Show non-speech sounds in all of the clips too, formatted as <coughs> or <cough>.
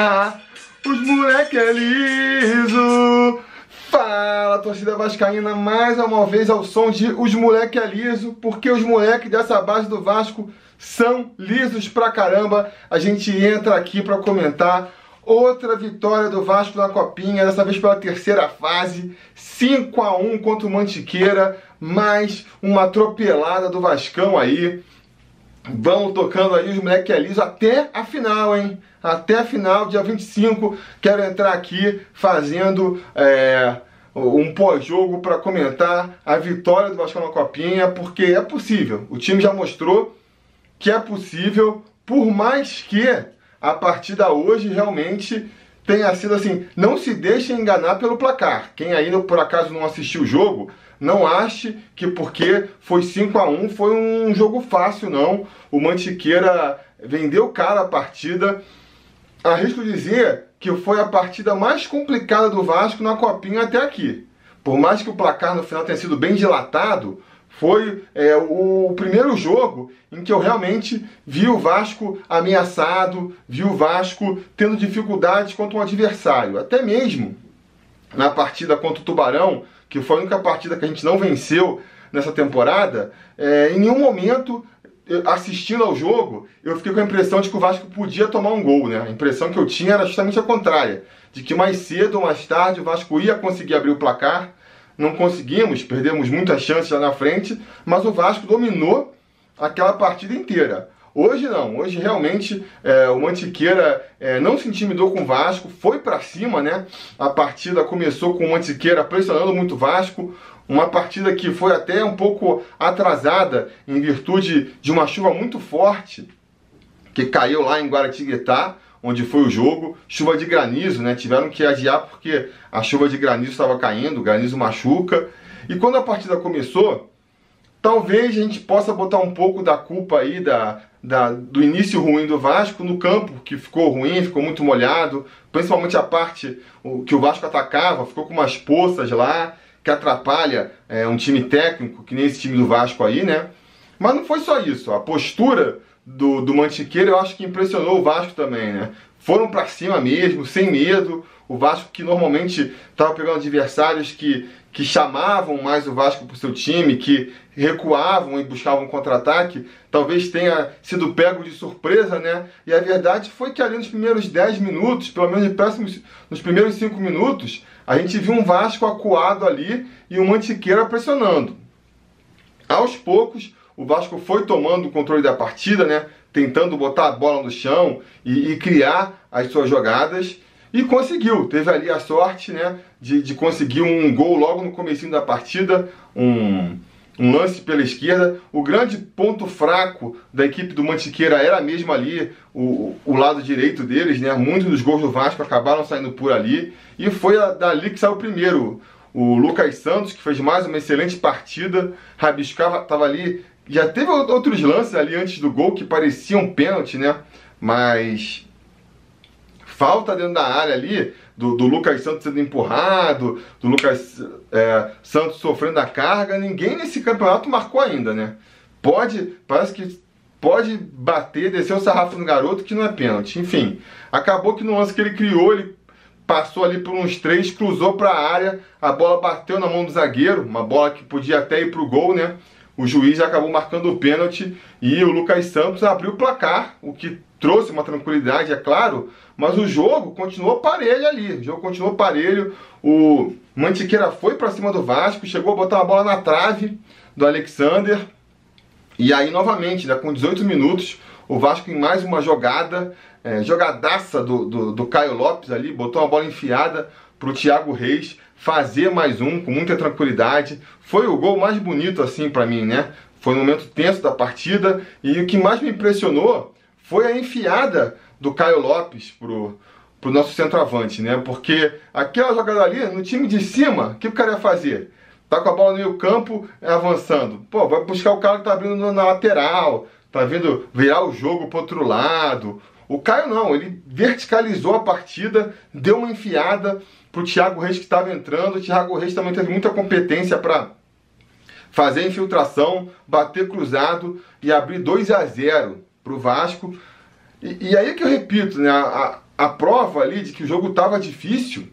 Ah, os moleque é liso. Fala, torcida vascaína, mais uma vez ao som de Os Moleque é Liso, porque os moleques dessa base do Vasco são lisos pra caramba. A gente entra aqui para comentar outra vitória do Vasco na Copinha, dessa vez pela terceira fase, 5 a 1 contra o Mantiqueira, mais uma atropelada do Vascão aí. Vamos tocando aí os moleque é liso até a final, hein? Até a final, dia 25, quero entrar aqui fazendo é, um pós-jogo para comentar a vitória do Vasco na Copinha, porque é possível. O time já mostrou que é possível, por mais que a partida hoje realmente tenha sido assim. Não se deixe enganar pelo placar. Quem ainda por acaso não assistiu o jogo, não ache que porque foi 5 a 1 foi um jogo fácil, não. O Mantiqueira vendeu cara a partida. Arrisco dizer que foi a partida mais complicada do Vasco na Copinha até aqui. Por mais que o placar no final tenha sido bem dilatado, foi é, o primeiro jogo em que eu realmente vi o Vasco ameaçado, vi o Vasco tendo dificuldades contra um adversário. Até mesmo na partida contra o Tubarão, que foi a única partida que a gente não venceu nessa temporada, é, em nenhum momento, assistindo ao jogo, eu fiquei com a impressão de que o Vasco podia tomar um gol, né? A impressão que eu tinha era justamente a contrária, de que mais cedo ou mais tarde o Vasco ia conseguir abrir o placar. Não conseguimos, perdemos muitas chances lá na frente, mas o Vasco dominou aquela partida inteira. Hoje não, hoje realmente é, o Mantiqueira é, não se intimidou com o Vasco, foi para cima, né? A partida começou com o Mantiqueira pressionando muito o Vasco, uma partida que foi até um pouco atrasada em virtude de uma chuva muito forte que caiu lá em Guaratinguetá, onde foi o jogo, chuva de granizo, né? Tiveram que adiar porque a chuva de granizo estava caindo, o granizo machuca. E quando a partida começou, talvez a gente possa botar um pouco da culpa aí da, da, do início ruim do Vasco no campo, que ficou ruim, ficou muito molhado, principalmente a parte que o Vasco atacava, ficou com umas poças lá, que atrapalha é, um time técnico, que nem esse time do Vasco aí, né? Mas não foi só isso, a postura do, do Mantiqueira eu acho que impressionou o Vasco também, né? Foram para cima mesmo, sem medo. O Vasco que normalmente estava pegando adversários que, que chamavam mais o Vasco para o seu time, que recuavam e buscavam contra-ataque, talvez tenha sido pego de surpresa, né? E a verdade foi que ali nos primeiros 10 minutos, pelo menos nos primeiros 5 minutos, a gente viu um Vasco acuado ali e um Mantiqueira pressionando. Aos poucos, o Vasco foi tomando o controle da partida, né? Tentando botar a bola no chão e, e criar as suas jogadas. E conseguiu, teve ali a sorte né, de, de conseguir um gol logo no começo da partida, um, um lance pela esquerda. O grande ponto fraco da equipe do Mantiqueira era mesmo ali o, o lado direito deles, né? Muitos dos gols do Vasco acabaram saindo por ali. E foi dali que saiu o primeiro. O Lucas Santos, que fez mais uma excelente partida, rabiscava, estava ali já teve outros lances ali antes do gol que pareciam pênalti, né? Mas falta dentro da área ali do, do Lucas Santos sendo empurrado, do Lucas é, Santos sofrendo a carga. Ninguém nesse campeonato marcou ainda, né? Pode, parece que pode bater, descer o sarrafo no garoto que não é pênalti. Enfim, acabou que no lance que ele criou, ele passou ali por uns três, cruzou para a área, a bola bateu na mão do zagueiro, uma bola que podia até ir para o gol, né? O juiz acabou marcando o pênalti e o Lucas Santos abriu o placar, o que trouxe uma tranquilidade, é claro, mas o jogo continuou parelho ali, o jogo continuou parelho, o Mantiqueira foi para cima do Vasco, chegou a botar uma bola na trave do Alexander, e aí novamente, né, com 18 minutos, o Vasco em mais uma jogada, é, jogadaça do, do, do Caio Lopes ali, botou uma bola enfiada para o Thiago Reis, fazer mais um com muita tranquilidade. Foi o gol mais bonito assim para mim, né? Foi um momento tenso da partida e o que mais me impressionou foi a enfiada do Caio Lopes pro pro nosso centroavante, né? Porque aquela jogada ali, no time de cima, o que o cara ia fazer? Tá com a bola no meio campo, avançando. Pô, vai buscar o cara que tá abrindo na lateral, tá vindo virar o jogo pro outro lado. O Caio não, ele verticalizou a partida, deu uma enfiada, para o Thiago Reis que estava entrando. O Thiago Reis também teve muita competência para fazer infiltração, bater cruzado e abrir 2 a 0 para o Vasco. E, e, aí que eu repito, né? A, a prova ali de que o jogo estava difícil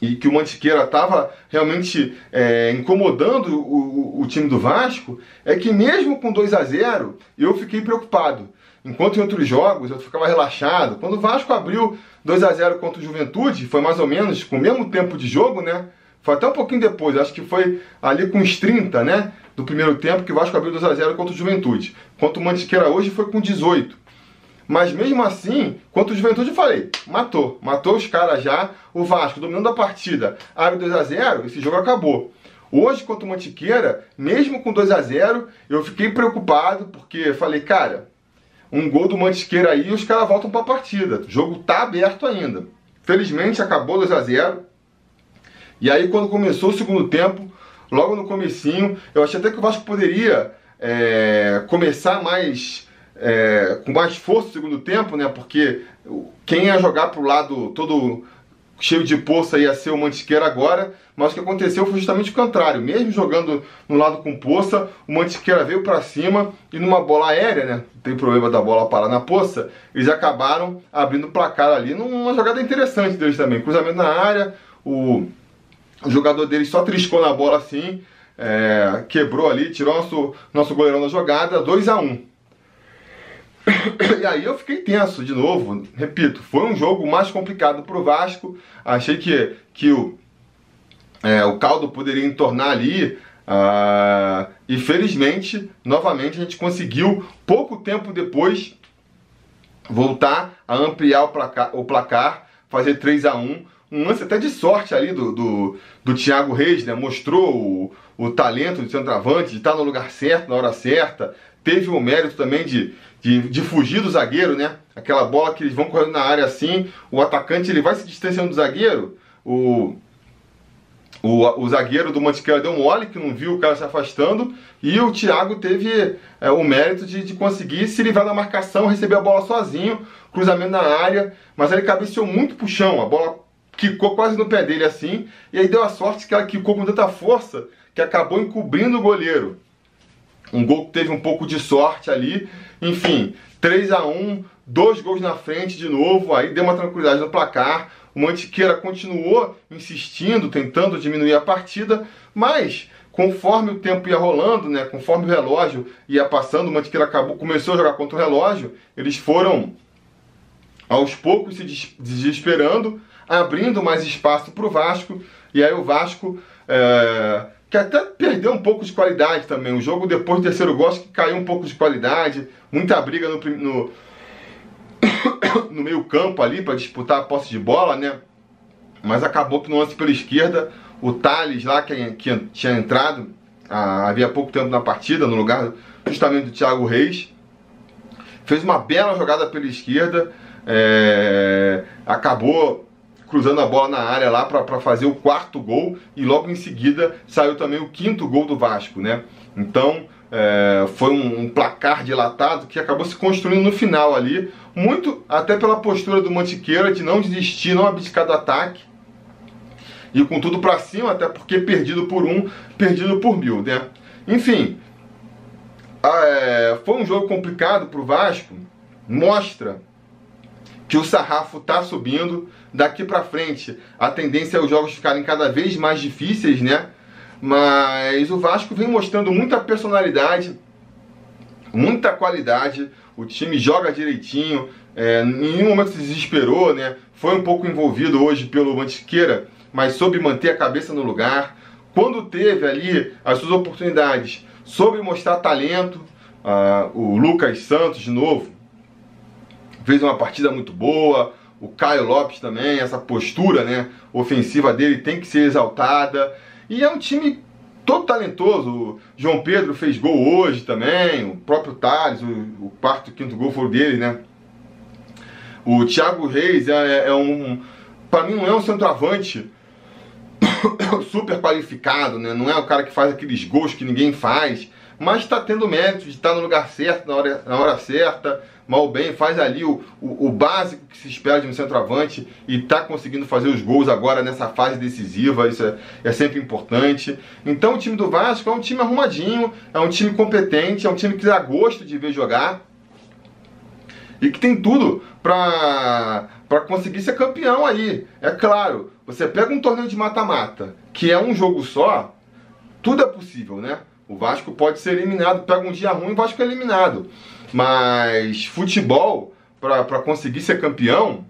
e que o Mantiqueira estava realmente é, incomodando o, o, time do Vasco, é que mesmo com 2 a 0 eu fiquei preocupado. Enquanto em outros jogos eu ficava relaxado. Quando o Vasco abriu 2 a 0 contra o Juventude, foi mais ou menos com o mesmo tempo de jogo, né? Foi até um pouquinho depois, acho que foi ali com os 30, né? Do primeiro tempo que o Vasco abriu 2 a 0 contra o Juventude. Quanto o Mantiqueira hoje foi com 18. Mas mesmo assim, quanto o Juventude, eu falei, matou. Matou os caras já. O Vasco, dominando a partida, abre 2 a 0 esse jogo acabou. Hoje, contra o Mantiqueira, mesmo com 2 a 0 eu fiquei preocupado, porque falei, cara, um gol do Mantiqueira aí e os caras voltam para a partida. O jogo tá aberto ainda. Felizmente, acabou 2 a 0 E aí, quando começou o segundo tempo, logo no comecinho, eu achei até que o Vasco poderia é, começar mais é, com mais força no segundo tempo, né? Porque quem ia jogar pro lado todo cheio de poça ia ser o Mantiqueira agora, mas o que aconteceu foi justamente o contrário. Mesmo jogando no lado com poça, o Mantiqueira veio para cima e numa bola aérea, né? Tem problema da bola parar na poça, eles acabaram abrindo o placar ali numa jogada interessante deles também. Cruzamento na área, o, o jogador deles só triscou na bola assim, é, quebrou ali, tirou nosso, nosso goleirão da jogada, 2 a 1 um. E aí eu fiquei tenso de novo. Repito, foi um jogo mais complicado para o Vasco. Achei que, que o, é, o caldo poderia entornar ali. Uh, e felizmente, novamente, a gente conseguiu, pouco tempo depois, voltar a ampliar o placar, o placar fazer 3 a 1 um lance até de sorte ali do, do, do Thiago Reis, né? Mostrou o, o talento do centroavante, de estar no lugar certo, na hora certa. Teve o mérito também de, de, de, fugir do zagueiro, né? Aquela bola que eles vão correndo na área assim, o atacante ele vai se distanciando do zagueiro, o, o, o zagueiro do Mantiqueira deu mole, que não viu o cara se afastando, e o Thiago teve é, o mérito de, de, conseguir se livrar da marcação, receber a bola sozinho, cruzamento na área, mas ele cabeceou muito pro chão, a bola quicou quase no pé dele assim, e aí deu a sorte que ela quicou com tanta força que acabou encobrindo o goleiro. Um gol que teve um pouco de sorte ali. Enfim, 3 a 1 dois gols na frente de novo, aí deu uma tranquilidade no placar. O Mantiqueira continuou insistindo, tentando diminuir a partida, mas conforme o tempo ia rolando, né, conforme o relógio ia passando, o Mantiqueira acabou, começou a jogar contra o relógio, eles foram aos poucos se desesperando, abrindo mais espaço para o Vasco, e aí o Vasco é, que até perdeu um pouco de qualidade também. O jogo depois do terceiro gol que caiu um pouco de qualidade, muita briga no, no, <coughs> no meio campo ali para disputar a posse de bola, né? Mas acabou que no lance pela esquerda, o Thales lá, que, que tinha entrado ah, havia pouco tempo na partida, no lugar justamente do Thiago Reis, fez uma bela jogada pela esquerda, é, acabou cruzando a bola na área lá para fazer o quarto gol e logo em seguida saiu também o quinto gol do Vasco, né? Então é, foi um, um, placar dilatado que acabou se construindo no final ali, muito até pela postura do Mantiqueira de não desistir, não abdicar do ataque e com tudo para cima, até porque perdido por um, perdido por mil, né? Enfim, é, foi um jogo complicado para o Vasco, mostra que o sarrafo está subindo. Daqui para frente, a tendência é os jogos ficarem cada vez mais difíceis, né? Mas o Vasco vem mostrando muita personalidade, muita qualidade. O time joga direitinho, é, em nenhum momento se desesperou, né? Foi um pouco envolvido hoje pelo Mantiqueira, mas soube manter a cabeça no lugar. Quando teve ali as suas oportunidades, soube mostrar talento. Uh, o Lucas Santos, de novo, fez uma partida muito boa. O Caio Lopes também, essa postura né, ofensiva dele tem que ser exaltada. E é um time todo talentoso. O João Pedro fez gol hoje também, o próprio Thales, o, o quarto, quinto gol foi dele, né? O Thiago Reis é, é um. Para mim, não é um centroavante <coughs> super qualificado, né? Não é o cara que faz aqueles gols que ninguém faz, mas está tendo mérito de estar no lugar certo, na hora, na hora certa mal bem, faz ali o, o, o, básico que se espera de um centroavante e está conseguindo fazer os gols agora nessa fase decisiva, isso é, é, sempre importante. Então o time do Vasco é um time arrumadinho, é um time competente, é um time que dá gosto de ver jogar e que tem tudo para para conseguir ser campeão aí. É claro, você pega um torneio de mata-mata, que é um jogo só, tudo é possível, né? O Vasco pode ser eliminado, pega um dia ruim, o Vasco é eliminado. Mas futebol, para conseguir ser campeão,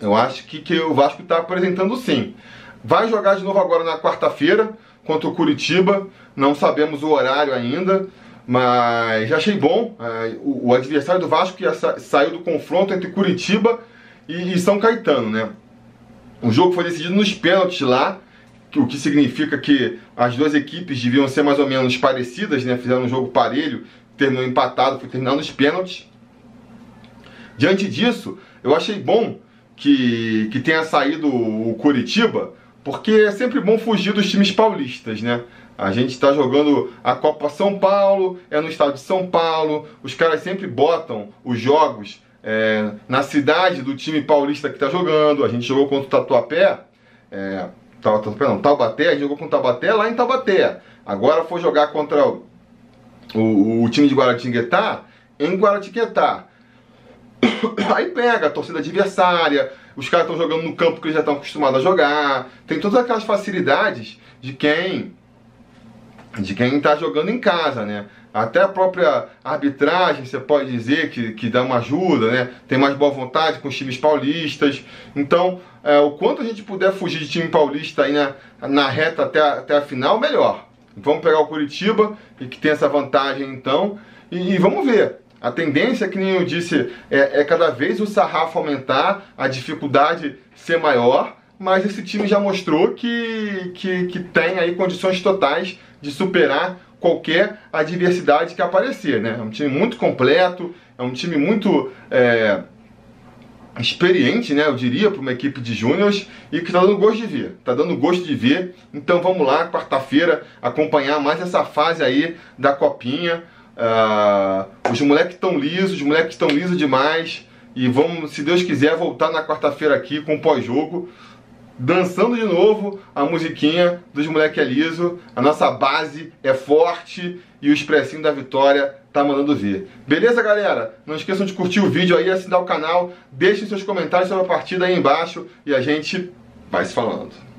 eu acho que, que o Vasco está apresentando sim. Vai jogar de novo agora na quarta-feira contra o Curitiba, não sabemos o horário ainda, mas já achei bom. É, o, o, adversário do Vasco que sa saiu do confronto entre Curitiba e, e São Caetano, né? O jogo foi decidido nos pênaltis lá, o que significa que as duas equipes deviam ser mais ou menos parecidas, né? Fizeram um jogo parelho, terminou empatado, foi terminado nos pênaltis. Diante disso, eu achei bom que, que tenha saído o Curitiba, porque é sempre bom fugir dos times paulistas, né? A gente está jogando a Copa São Paulo, é no estado de São Paulo, os caras sempre botam os jogos é, na cidade do time paulista que está jogando. A gente jogou contra o Tatuapé, é, Não, Taubaté, jogou o Taubaté lá em Taubaté. Agora foi jogar contra o, o, o time de Guaratinguetá em Guaratinguetá. <coughs> Aí pega a torcida adversária, os caras estão jogando no campo que eles já estão acostumados a jogar. Tem todas aquelas facilidades de quem de quem está jogando em casa, né? Até a própria arbitragem, você pode dizer que, que dá uma ajuda, né? Tem mais boa vontade com os times paulistas. Então, é, o quanto a gente puder fugir de time paulista aí na, na reta até a, até a final, melhor. Vamos pegar o Curitiba, que tem essa vantagem então, e, e vamos ver. A tendência, que nem eu disse, é, é cada vez o sarrafo aumentar, a dificuldade ser maior, mas esse time já mostrou que, que, que tem aí condições totais de superar qualquer adversidade que aparecer, né? É um time muito completo, é um time muito é, experiente, né? Eu diria, para uma equipe de júniores e que está dando gosto de ver. Está dando gosto de ver. Então vamos lá, quarta-feira, acompanhar mais essa fase aí da copinha. Uh, os moleques estão lisos, os moleques estão lisos demais. E vamos, se Deus quiser, voltar na quarta-feira aqui com pós-jogo. Dançando de novo a musiquinha dos moleque é liso. A nossa base é forte e o expressinho da vitória tá mandando ver. Beleza, galera? Não esqueçam de curtir o vídeo aí, assinar o canal. Deixem seus comentários sobre a partida aí embaixo e a gente vai se falando.